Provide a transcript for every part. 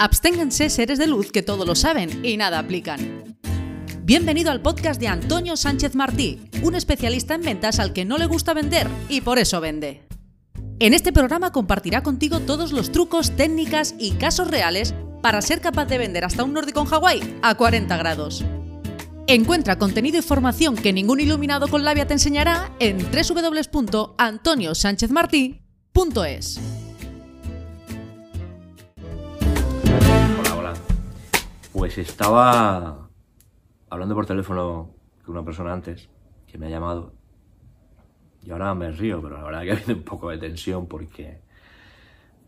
Absténganse seres de luz que todo lo saben y nada aplican. Bienvenido al podcast de Antonio Sánchez Martí, un especialista en ventas al que no le gusta vender y por eso vende. En este programa compartirá contigo todos los trucos, técnicas y casos reales para ser capaz de vender hasta un nórdico en Hawái a 40 grados. Encuentra contenido y formación que ningún iluminado con labia te enseñará en www.antoniosanchezmartí.es. Pues estaba hablando por teléfono con una persona antes que me ha llamado. Y ahora me río, pero la verdad que ha habido un poco de tensión porque,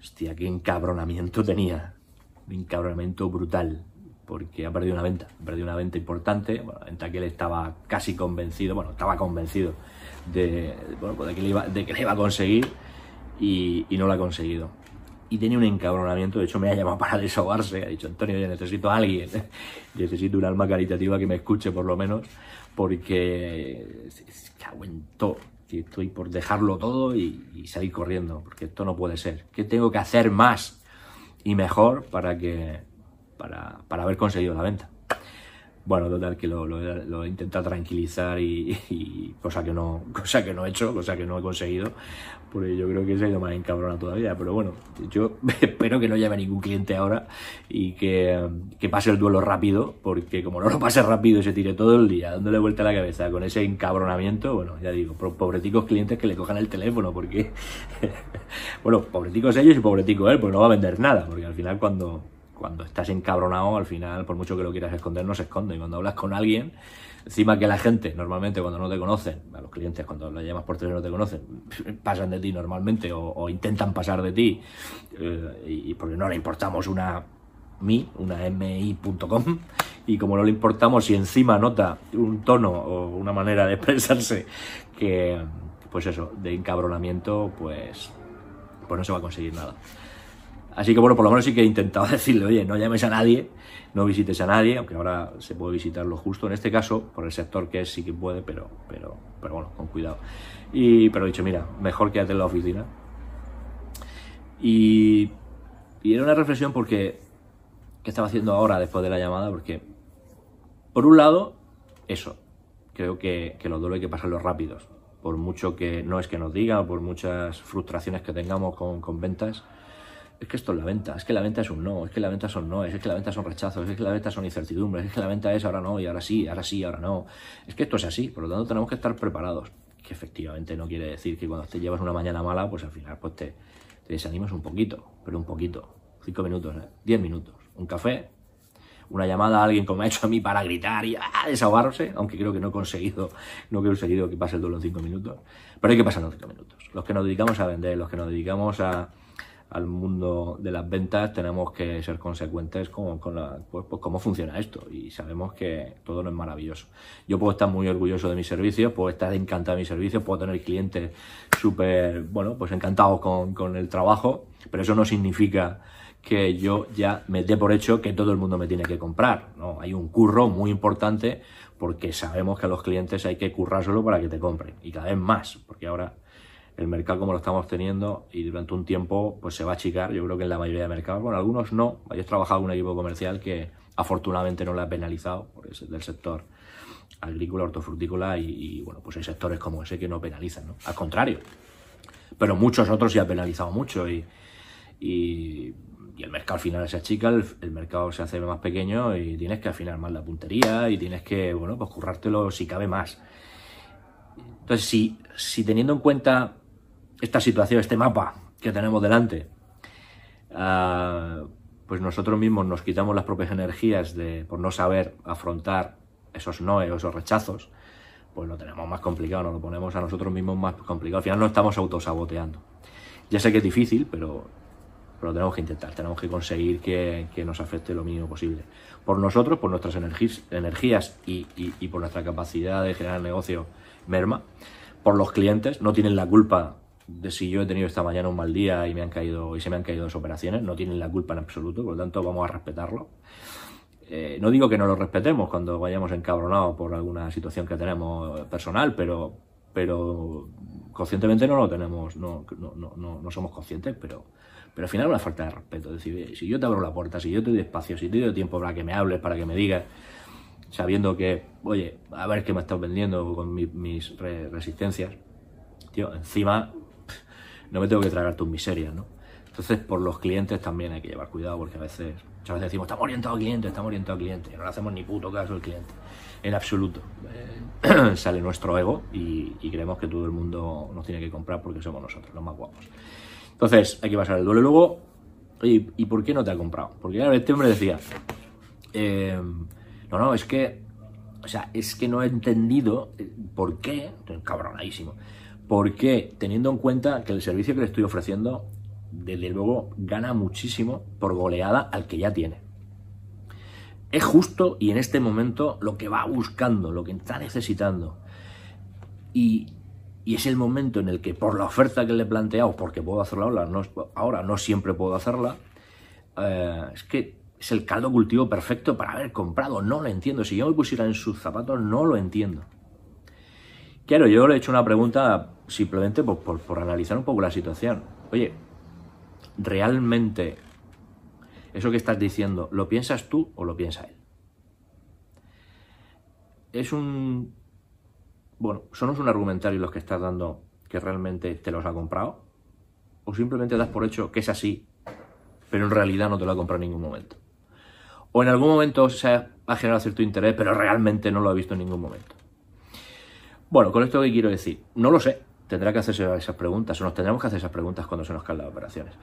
hostia, qué encabronamiento tenía, un encabronamiento brutal porque ha perdido una venta, ha perdido una venta importante, bueno, venta que él estaba casi convencido, bueno, estaba convencido de, bueno, de, que, le iba, de que le iba a conseguir y, y no lo ha conseguido y tenía un encabronamiento, de hecho me ha llamado para desahogarse, ha dicho Antonio, yo necesito a alguien, necesito un alma caritativa que me escuche por lo menos, porque cago en todo, que estoy por dejarlo todo y, y, salir corriendo, porque esto no puede ser, ¿qué tengo que hacer más y mejor para que para, para haber conseguido la venta? Bueno, total, que lo, lo, lo he intentado tranquilizar y, y, cosa, que no, cosa que no he hecho, cosa que no he conseguido, porque yo creo que se ha ido más encabrona todavía. Pero bueno, yo espero que no llame ningún cliente ahora y que, que, pase el duelo rápido, porque como no lo pase rápido y se tire todo el día dándole vuelta a la cabeza con ese encabronamiento, bueno, ya digo, pobreticos clientes que le cojan el teléfono, porque, bueno, pobreticos ellos y pobreticos él, pues no va a vender nada, porque al final cuando cuando estás encabronado, al final, por mucho que lo quieras esconder, no se esconde. Y cuando hablas con alguien, encima que la gente, normalmente cuando no te conocen, a los clientes cuando los llamas por teléfono no te conocen, pasan de ti normalmente o, intentan pasar de ti, eh, y, porque no le importamos una mi, una mi.com, y como no le importamos y encima nota un tono o una manera de expresarse que, pues eso, de encabronamiento, pues, pues no se va a conseguir nada. Así que bueno, por lo menos sí que he intentado decirle, oye, no llames a nadie, no visites a nadie, aunque ahora se puede visitarlo justo. En este caso, por el sector que es, sí que puede, pero, pero, pero bueno, con cuidado. Y, pero he dicho, mira, mejor quédate en la oficina. Y, era una reflexión porque, ¿qué estaba haciendo ahora después de la llamada? Porque, por un lado, eso, creo que, que los duelos hay que pasarlos rápidos. Por mucho que no es que nos digan, por muchas frustraciones que tengamos con, con ventas, es que esto es la venta, es que la venta es un no, es que la venta son no, es que la venta son rechazos, es que la venta son incertidumbres, es que la venta es ahora no y ahora sí, ahora sí, ahora no. Es que esto es así, por lo tanto tenemos que estar preparados. Que efectivamente no quiere decir que cuando te llevas una mañana mala, pues al final pues te, te desanimas un poquito, pero un poquito. Cinco minutos, ¿eh? diez minutos. Un café, una llamada a alguien como ha hecho a mí para gritar y ¡ah! desahogarse, aunque creo que no he conseguido, no he conseguido que pase el duelo en cinco minutos. Pero hay que pasar los cinco minutos. Los que nos dedicamos a vender, los que nos dedicamos a al mundo de las ventas tenemos que ser consecuentes con, con la, pues, pues, cómo funciona esto y sabemos que todo no es maravilloso. Yo puedo estar muy orgulloso de mis servicios, puedo estar encantado de mis servicios, puedo tener clientes súper, bueno, pues encantados con, con el trabajo, pero eso no significa que yo ya me dé por hecho que todo el mundo me tiene que comprar. ¿no? Hay un curro muy importante porque sabemos que a los clientes hay que currárselo para que te compren y cada vez más, porque ahora el mercado como lo estamos teniendo y durante un tiempo pues se va a achicar, yo creo que en la mayoría de mercados, bueno, algunos no, yo he trabajado en un equipo comercial que afortunadamente no lo ha penalizado, porque es del sector agrícola, hortofrutícola y, bueno, pues hay sectores como ese que no penalizan, ¿no? Al contrario, pero muchos otros sí han penalizado mucho y, y, el mercado al final se achica, el, el, mercado se hace más pequeño y tienes que afinar más la puntería y tienes que, bueno, pues currártelo si cabe más. Entonces, si, si teniendo en cuenta esta situación, este mapa que tenemos delante, uh, pues nosotros mismos nos quitamos las propias energías de, por no saber afrontar esos no, esos rechazos, pues lo tenemos más complicado, nos lo ponemos a nosotros mismos más complicado. Al final no estamos autosaboteando. Ya sé que es difícil, pero, pero tenemos que intentar, tenemos que conseguir que, que, nos afecte lo mínimo posible. Por nosotros, por nuestras energías y, y, y por nuestra capacidad de generar negocio merma. Por los clientes, no tienen la culpa de si yo he tenido esta mañana un mal día y me han caído y se me han caído dos operaciones, no tienen la culpa en absoluto, por lo tanto vamos a respetarlo. Eh, no digo que no lo respetemos cuando vayamos encabronados por alguna situación que tenemos personal, pero, pero conscientemente no lo tenemos, no, no, no, no somos conscientes, pero, Pero al final una falta de respeto. Es decir, si yo te abro la puerta, si yo te doy espacio, si te doy tiempo para que me hables, para que me digas, sabiendo que, oye, a ver qué me estás vendiendo con mis resistencias, tío, encima no me tengo que tragar tus miserias, ¿no? Entonces, por los clientes también hay que llevar cuidado, porque a veces, muchas veces decimos, estamos orientados al cliente, estamos orientados al cliente, y no le hacemos ni puto caso al cliente. En absoluto. Eh, sale nuestro ego y, creemos que todo el mundo nos tiene que comprar porque somos nosotros, los más guapos. Entonces, hay que pasar el duelo. Y luego, ¿y por qué no te ha comprado? Porque este hombre decía, eh, no, no, es que, o sea, es que no he entendido eh, por qué, cabronadísimo, por qué, teniendo en cuenta que el servicio que le estoy ofreciendo, desde luego, gana muchísimo por goleada al que ya tiene. Es justo y en este momento lo que va buscando, lo que está necesitando. Y, es el momento en el que por la oferta que le he planteado, porque puedo hacerla ahora, no, ahora no siempre puedo hacerla, eh, es que es el caldo cultivo perfecto para haber comprado. No lo entiendo. Si yo me pusiera en sus zapatos, no lo entiendo. Claro, yo le he hecho una pregunta simplemente por, por, analizar un poco la situación. Oye, ¿realmente eso que estás diciendo lo piensas tú o lo piensa él? Es un... Bueno, ¿son un argumentario los que estás dando que realmente te los ha comprado? ¿O simplemente das por hecho que es así, pero en realidad no te lo ha comprado en ningún momento? o en algún momento se ha generado cierto interés, pero realmente no lo ha visto en ningún momento. Bueno, con esto que quiero decir, no lo sé, tendrá que hacerse esas preguntas, o nos tendremos que hacer esas preguntas cuando se nos caen las operaciones.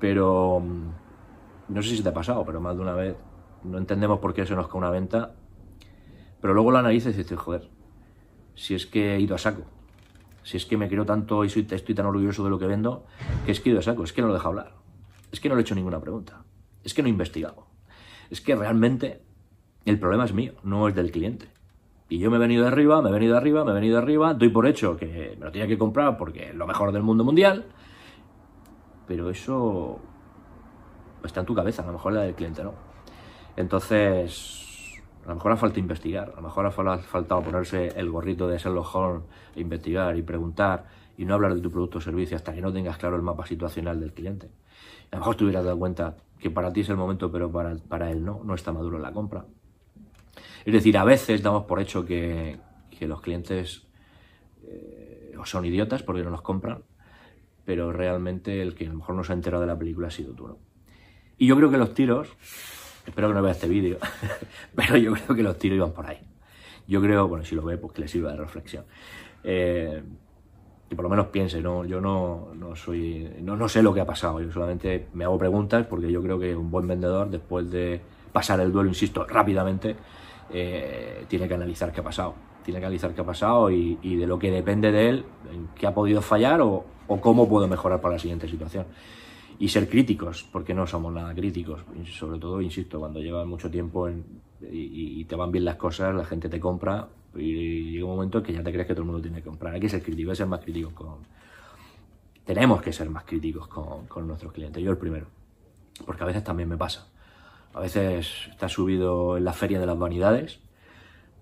Pero mm, no sé si te ha pasado, pero más de una vez no entendemos por qué se nos cae una venta, pero luego lo analizas y dices, joder, si es que he ido a saco, si es que me quiero tanto y soy, estoy tan orgulloso de lo que vendo, que es que he ido a saco, es que no lo dejo hablar, es que no le he hecho ninguna pregunta, es que no he investigado es que realmente el problema es mío, no es del cliente. Y yo me he venido arriba, me he venido arriba, me he venido arriba, doy por hecho que me lo tenía que comprar porque es lo mejor del mundo mundial, pero eso está en tu cabeza, a lo mejor la del cliente no. Entonces, a lo mejor ha falta investigar, a lo mejor ha faltado ponerse el gorrito de Sherlock Holmes, e investigar y preguntar y no hablar de tu producto o servicio hasta que no tengas claro el mapa situacional del cliente. A lo mejor te hubieras dado cuenta que para ti es el momento, pero para, para él no, no está maduro la compra. Es decir, a veces damos por hecho que, los clientes eh, son idiotas porque no nos compran, pero realmente el que a lo mejor no se ha enterado de la película ha sido tú, ¿no? Y yo creo que los tiros, espero que no vea este vídeo, pero yo creo que los tiros iban por ahí. Yo creo, bueno, si lo ve, pues que le sirva de reflexión. Eh, y por lo menos piense, ¿no? yo no, no soy, no, no, sé lo que ha pasado, yo solamente me hago preguntas porque yo creo que un buen vendedor, después de pasar el duelo, insisto, rápidamente, eh, tiene que analizar qué ha pasado, tiene que analizar qué ha pasado y, de lo que depende de él, qué ha podido fallar o, cómo puedo mejorar para la siguiente situación. Y ser críticos, porque no somos nada críticos, sobre todo, insisto, cuando llevas mucho tiempo y, y te van bien las cosas, la gente te compra, y llega un momento en que ya te crees que todo el mundo tiene que comprar. Hay que ser crítico, hay que ser más críticos con... Tenemos que ser más críticos con, con nuestros clientes. Yo el primero. Porque a veces también me pasa. A veces estás subido en la feria de las vanidades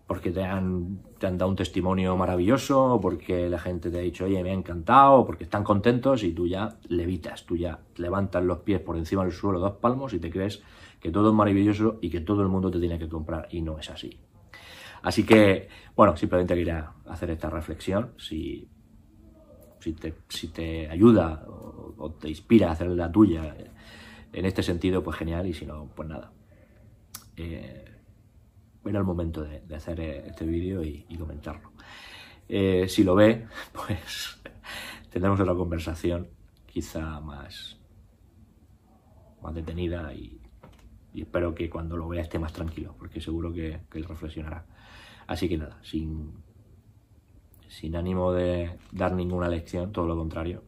porque te han, te han dado un testimonio maravilloso, porque la gente te ha dicho, oye, me ha encantado, porque están contentos y tú ya levitas, tú ya levantas los pies por encima del suelo, dos palmos y te crees que todo es maravilloso y que todo el mundo te tiene que comprar y no es así. Así que, bueno, simplemente quería hacer esta reflexión. Si, si, te, ayuda o, te inspira a hacer la tuya en este sentido, pues genial. Y si no, pues nada. Eh, era el momento de, hacer este vídeo y, comentarlo. Eh, si lo ve, pues tendremos otra conversación quizá más, más detenida y, espero que cuando lo vea esté más tranquilo, porque seguro que, que él reflexionará. Así que nada, sin, sin ánimo de dar ninguna lección, todo lo contrario.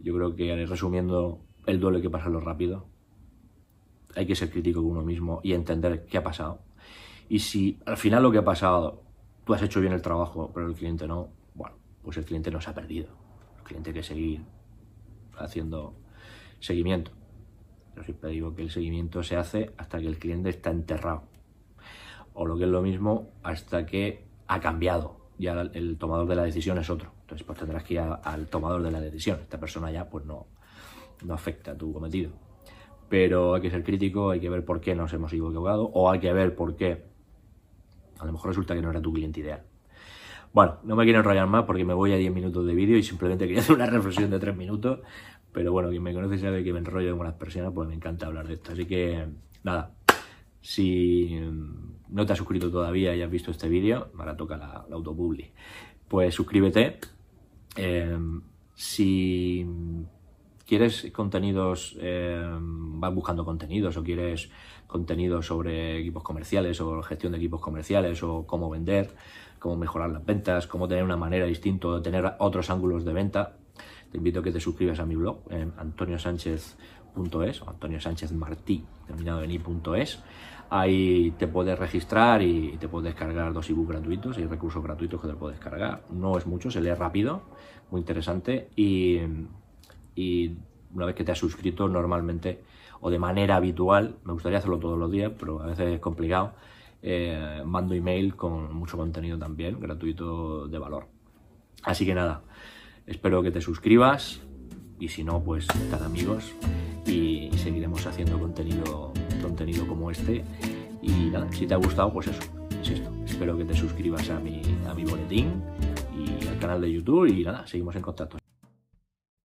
Yo creo que resumiendo el duelo hay que pasarlo rápido. Hay que ser crítico con uno mismo y entender qué ha pasado. Y si al final lo que ha pasado, tú has hecho bien el trabajo, pero el cliente no, bueno, pues el cliente no se ha perdido. El cliente hay que seguir haciendo seguimiento. Yo siempre digo que el seguimiento se hace hasta que el cliente está enterrado o lo que es lo mismo, hasta que ha cambiado. Ya el tomador de la decisión es otro. Entonces, pues tendrás que ir al tomador de la decisión. Esta persona ya, pues no, no afecta a tu cometido. Pero hay que ser crítico, hay que ver por qué nos hemos equivocado o hay que ver por qué a lo mejor resulta que no era tu cliente ideal. Bueno, no me quiero enrollar más porque me voy a 10 minutos de vídeo y simplemente quería hacer una reflexión de 3 minutos. Pero bueno, quien me conoce sabe que me enrollo con las personas, pues me encanta hablar de esto. Así que, nada, si no te has suscrito todavía y has visto este vídeo, ahora toca la, la autopubli, pues suscríbete. Eh, si quieres contenidos, eh, vas buscando contenidos o quieres contenidos sobre equipos comerciales o gestión de equipos comerciales o cómo vender, cómo mejorar las ventas, cómo tener una manera distinta de tener otros ángulos de venta, te invito a que te suscribas a mi blog antoniosánchez.es o terminado en i.es. Ahí te puedes registrar y te puedes descargar dos ebooks gratuitos, hay recursos gratuitos que te puedes descargar. No es mucho, se lee rápido, muy interesante y, y una vez que te has suscrito normalmente o de manera habitual, me gustaría hacerlo todos los días, pero a veces es complicado, eh, mando email con mucho contenido también, gratuito de valor. Así que nada, espero que te suscribas y si no, pues estar amigos y seguiremos haciendo contenido, contenido como este. Y nada, si te ha gustado, pues eso, insisto, espero que te suscribas a mi, a mi boletín y al canal de YouTube y nada, seguimos en contacto.